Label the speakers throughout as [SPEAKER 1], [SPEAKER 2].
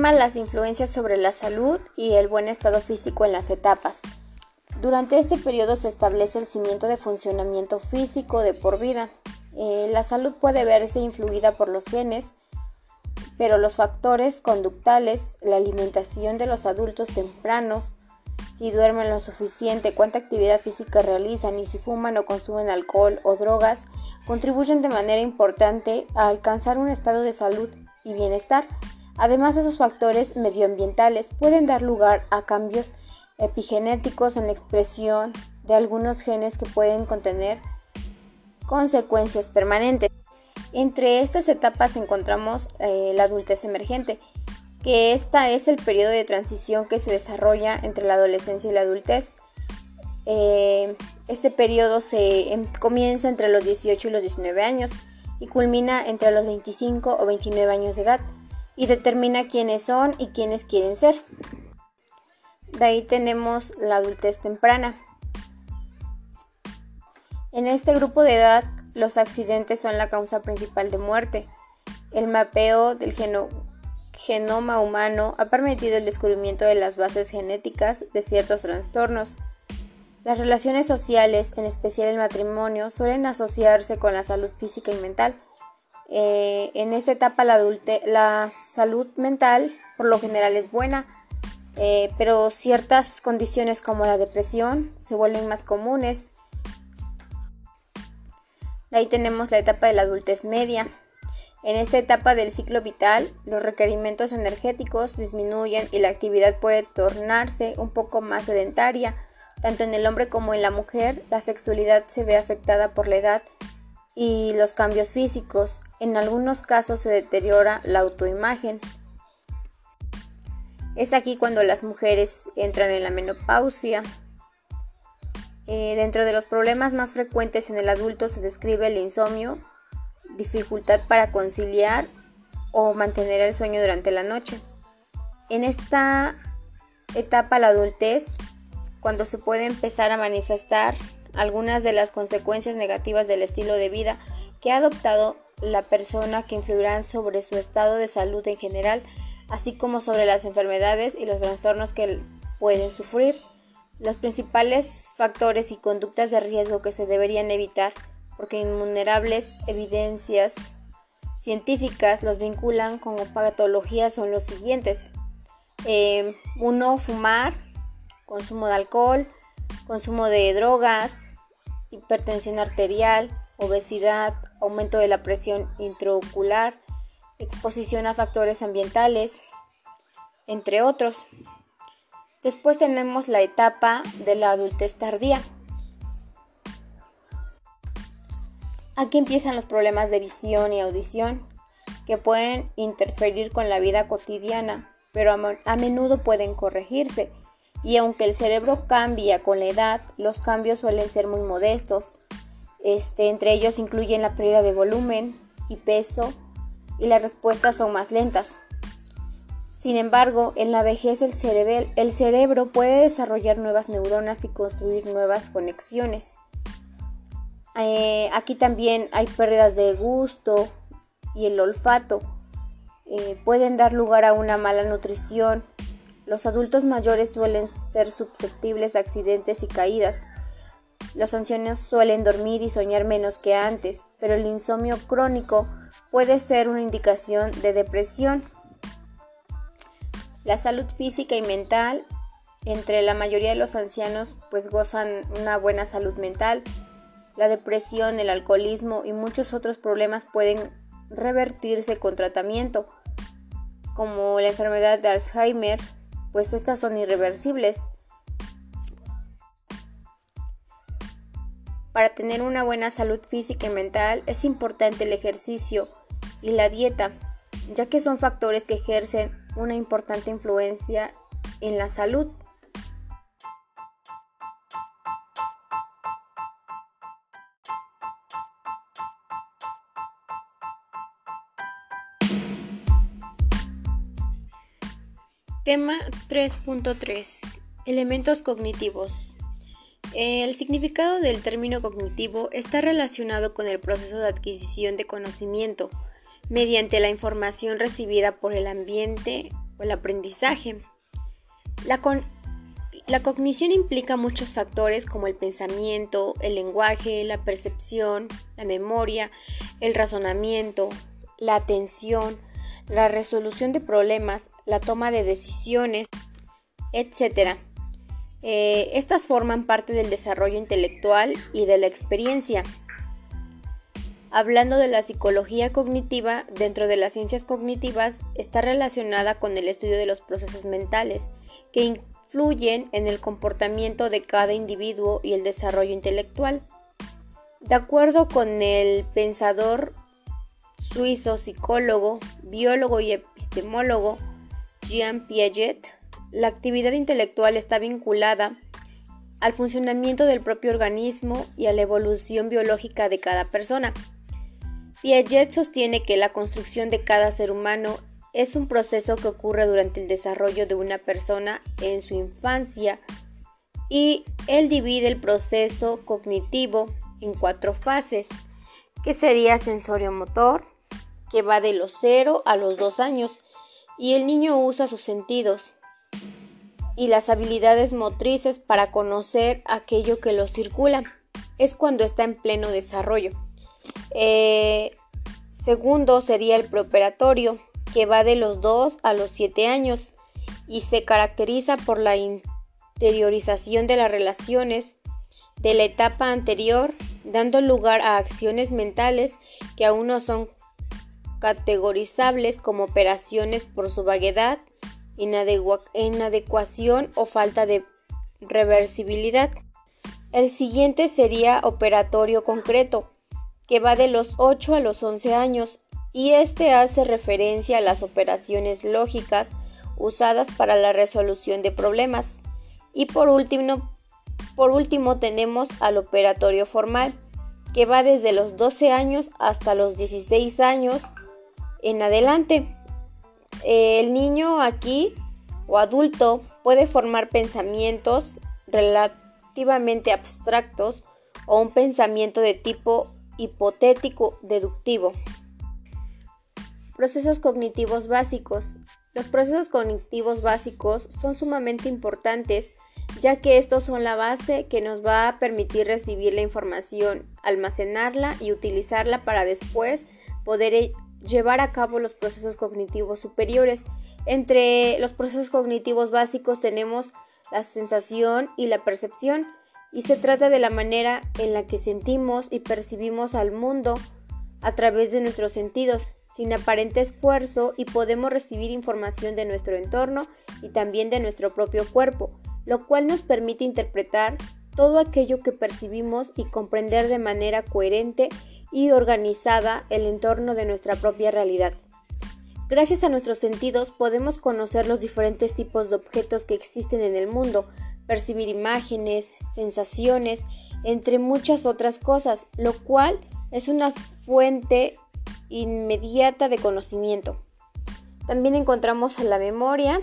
[SPEAKER 1] Las influencias sobre la salud y el buen estado físico en las etapas. Durante este periodo se establece el cimiento de funcionamiento físico de por vida. Eh, la salud puede verse influida por los genes, pero los factores conductales, la alimentación de los adultos tempranos, si duermen lo suficiente, cuánta actividad física realizan y si fuman o consumen alcohol o drogas, contribuyen de manera importante a alcanzar un estado de salud y bienestar. Además, esos factores medioambientales pueden dar lugar a cambios epigenéticos en la expresión de algunos genes que pueden contener consecuencias permanentes. Entre estas etapas encontramos eh, la adultez emergente, que esta es el periodo de transición que se desarrolla entre la adolescencia y la adultez. Eh, este periodo se em, comienza entre los 18 y los 19 años y culmina entre los 25 o 29 años de edad y determina quiénes son y quiénes quieren ser. De ahí tenemos la adultez temprana. En este grupo de edad los accidentes son la causa principal de muerte. El mapeo del genoma humano ha permitido el descubrimiento de las bases genéticas de ciertos trastornos. Las relaciones sociales, en especial el matrimonio, suelen asociarse con la salud física y mental. Eh, en esta etapa la, la salud mental por lo general es buena, eh, pero ciertas condiciones como la depresión se vuelven más comunes ahí tenemos la etapa de la adultez media. En esta etapa del ciclo vital, los requerimientos energéticos disminuyen y la actividad puede tornarse un poco más sedentaria. Tanto en el hombre como en la mujer, la sexualidad se ve afectada por la edad y los cambios físicos. En algunos casos se deteriora la autoimagen. Es aquí cuando las mujeres entran en la menopausia. Eh, dentro de los problemas más frecuentes en el adulto se describe el insomnio, dificultad para conciliar o mantener el sueño durante la noche. En esta etapa la adultez, cuando se puede empezar a manifestar algunas de las consecuencias negativas del estilo de vida que ha adoptado la persona que influirán sobre su estado de salud en general, así como sobre las enfermedades y los trastornos que pueden sufrir. Los principales factores y conductas de riesgo que se deberían evitar, porque innumerables evidencias científicas los vinculan con patologías, son los siguientes. Eh, uno, fumar, consumo de alcohol, consumo de drogas, hipertensión arterial, obesidad, aumento de la presión intraocular, exposición a factores ambientales, entre otros. Después tenemos la etapa de la adultez tardía. Aquí empiezan los problemas de visión y audición que pueden interferir con la vida cotidiana, pero a menudo pueden corregirse. Y aunque el cerebro cambia con la edad, los cambios suelen ser muy modestos. Este, entre ellos incluyen la pérdida de volumen y peso y las respuestas son más lentas. Sin embargo, en la vejez el, cerebro puede desarrollar nuevas neuronas y construir nuevas conexiones. Eh, aquí también hay pérdidas de gusto y el olfato. Eh, pueden dar lugar a una mala nutrición. Los adultos mayores suelen ser susceptibles a accidentes y caídas. Los ancianos suelen dormir y soñar menos que antes, pero el insomnio crónico puede ser una indicación de depresión. La salud física y mental, entre la mayoría de los ancianos, pues gozan una buena salud mental. La depresión, el alcoholismo y muchos otros problemas pueden revertirse con tratamiento, como la enfermedad de Alzheimer, pues estas son irreversibles. Para tener una buena salud física y mental es importante el ejercicio y la dieta, ya que son factores que ejercen una importante influencia en la salud. Tema 3.3 Elementos cognitivos. El significado del término cognitivo está relacionado con el proceso de adquisición de conocimiento, mediante la información recibida por el ambiente o el aprendizaje. La, la cognición implica muchos factores como el pensamiento, el lenguaje, la percepción, la memoria, el razonamiento, la atención, la resolución de problemas, la toma de decisiones, etc. Eh, estas forman parte del desarrollo intelectual y de la experiencia. Hablando de la psicología cognitiva, dentro de las ciencias cognitivas está relacionada con el estudio de los procesos mentales, que influyen en el comportamiento de cada individuo y el desarrollo intelectual. De acuerdo con el pensador suizo, psicólogo, biólogo y epistemólogo Jean Piaget, la actividad intelectual está vinculada al funcionamiento del propio organismo y a la evolución biológica de cada persona. Piaget sostiene que la construcción de cada ser humano es un proceso que ocurre durante el desarrollo de una persona en su infancia y él divide el proceso cognitivo en cuatro fases, que sería sensorio-motor, que va de los 0 a los 2 años, y el niño usa sus sentidos y las habilidades motrices para conocer aquello que lo circula. Es cuando está en pleno desarrollo. Eh, segundo sería el preoperatorio, que va de los 2 a los 7 años y se caracteriza por la interiorización de las relaciones de la etapa anterior, dando lugar a acciones mentales que aún no son categorizables como operaciones por su vaguedad, inadecuación o falta de reversibilidad. El siguiente sería operatorio concreto, que va de los 8 a los 11 años y este hace referencia a las operaciones lógicas usadas para la resolución de problemas. Y por último, por último tenemos al operatorio formal, que va desde los 12 años hasta los 16 años en adelante. El niño aquí o adulto puede formar pensamientos relativamente abstractos o un pensamiento de tipo hipotético deductivo. Procesos cognitivos básicos. Los procesos cognitivos básicos son sumamente importantes ya que estos son la base que nos va a permitir recibir la información, almacenarla y utilizarla para después poder llevar a cabo los procesos cognitivos superiores. Entre los procesos cognitivos básicos tenemos la sensación y la percepción y se trata de la manera en la que sentimos y percibimos al mundo a través de nuestros sentidos, sin aparente esfuerzo y podemos recibir información de nuestro entorno y también de nuestro propio cuerpo, lo cual nos permite interpretar todo aquello que percibimos y comprender de manera coherente y organizada el entorno de nuestra propia realidad. Gracias a nuestros sentidos podemos conocer los diferentes tipos de objetos que existen en el mundo, percibir imágenes, sensaciones, entre muchas otras cosas, lo cual es una fuente inmediata de conocimiento. También encontramos la memoria.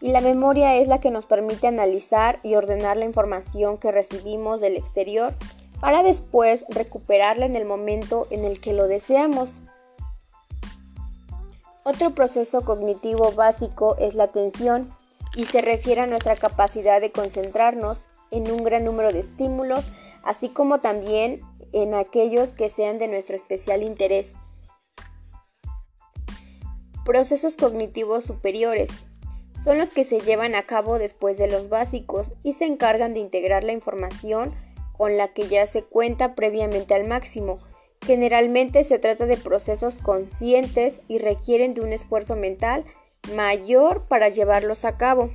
[SPEAKER 1] Y la memoria es la que nos permite analizar y ordenar la información que recibimos del exterior para después recuperarla en el momento en el que lo deseamos. Otro proceso cognitivo básico es la atención y se refiere a nuestra capacidad de concentrarnos en un gran número de estímulos, así como también en aquellos que sean de nuestro especial interés. Procesos cognitivos superiores son los que se llevan a cabo después de los básicos y se encargan de integrar la información con la que ya se cuenta previamente al máximo. Generalmente se trata de procesos conscientes y requieren de un esfuerzo mental mayor para llevarlos a cabo.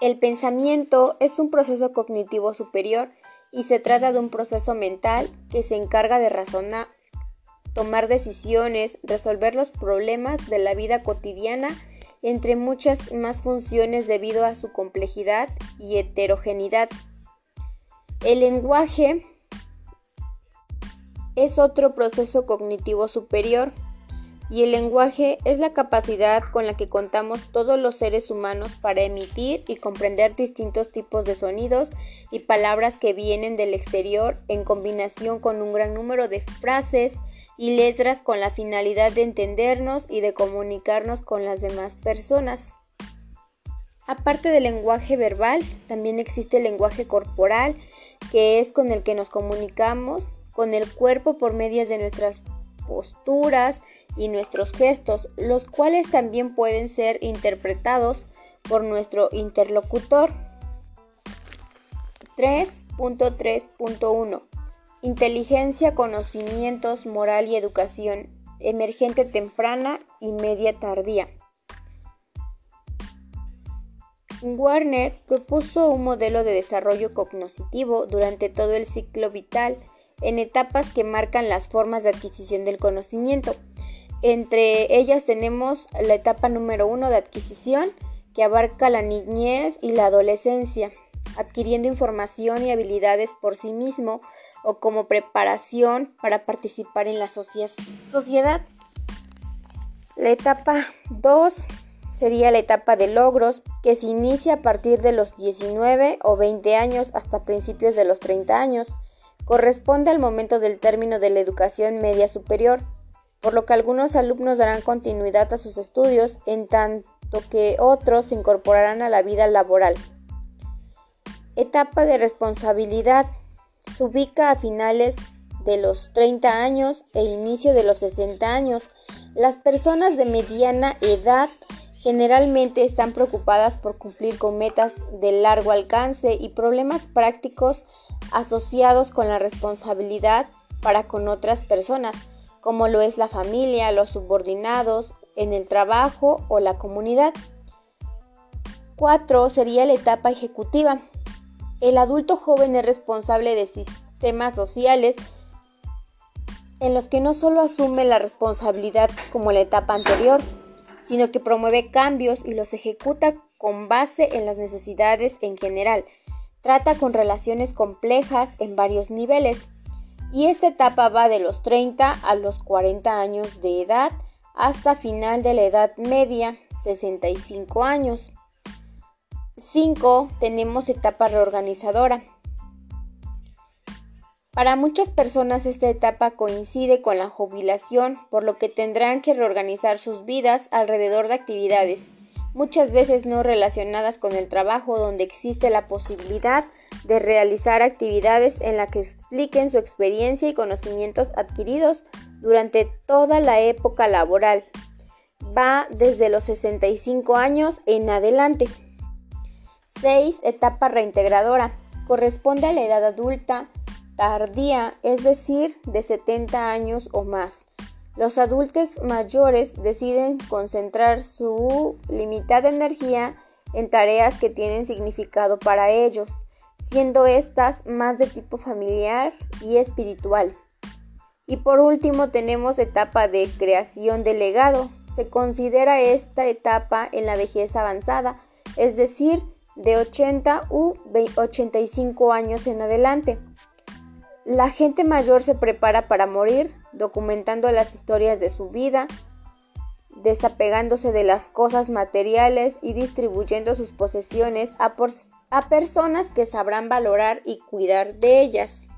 [SPEAKER 1] El pensamiento es un proceso cognitivo superior y se trata de un proceso mental que se encarga de razonar, tomar decisiones, resolver los problemas de la vida cotidiana, entre muchas más funciones debido a su complejidad y heterogeneidad. El lenguaje es otro proceso cognitivo superior y el lenguaje es la capacidad con la que contamos todos los seres humanos para emitir y comprender distintos tipos de sonidos y palabras que vienen del exterior en combinación con un gran número de frases y letras con la finalidad de entendernos y de comunicarnos con las demás personas. Aparte del lenguaje verbal, también existe el lenguaje corporal, que es con el que nos comunicamos con el cuerpo por medio de nuestras posturas y nuestros gestos, los cuales también pueden ser interpretados por nuestro interlocutor. 3.3.1 Inteligencia, conocimientos, moral y educación, emergente temprana y media tardía. Warner propuso un modelo de desarrollo cognitivo durante todo el ciclo vital en etapas que marcan las formas de adquisición del conocimiento. Entre ellas tenemos la etapa número uno de adquisición, que abarca la niñez y la adolescencia, adquiriendo información y habilidades por sí mismo o como preparación para participar en la sociedad. La etapa 2 sería la etapa de logros que se inicia a partir de los 19 o 20 años hasta principios de los 30 años. Corresponde al momento del término de la educación media superior, por lo que algunos alumnos darán continuidad a sus estudios en tanto que otros se incorporarán a la vida laboral. Etapa de responsabilidad. Se ubica a finales de los 30 años e inicio de los 60 años. Las personas de mediana edad generalmente están preocupadas por cumplir con metas de largo alcance y problemas prácticos asociados con la responsabilidad para con otras personas, como lo es la familia, los subordinados, en el trabajo o la comunidad. 4 sería la etapa ejecutiva. El adulto joven es responsable de sistemas sociales en los que no solo asume la responsabilidad como la etapa anterior, sino que promueve cambios y los ejecuta con base en las necesidades en general. Trata con relaciones complejas en varios niveles y esta etapa va de los 30 a los 40 años de edad hasta final de la edad media, 65 años. 5. Tenemos etapa reorganizadora. Para muchas personas esta etapa coincide con la jubilación, por lo que tendrán que reorganizar sus vidas alrededor de actividades, muchas veces no relacionadas con el trabajo, donde existe la posibilidad de realizar actividades en las que expliquen su experiencia y conocimientos adquiridos durante toda la época laboral. Va desde los 65 años en adelante. 6. Etapa reintegradora. Corresponde a la edad adulta tardía, es decir, de 70 años o más. Los adultos mayores deciden concentrar su limitada energía en tareas que tienen significado para ellos, siendo estas más de tipo familiar y espiritual. Y por último tenemos etapa de creación de legado. Se considera esta etapa en la vejez avanzada, es decir, de 80 u 85 años en adelante. La gente mayor se prepara para morir, documentando las historias de su vida, desapegándose de las cosas materiales y distribuyendo sus posesiones a, personas que sabrán valorar y cuidar de ellas.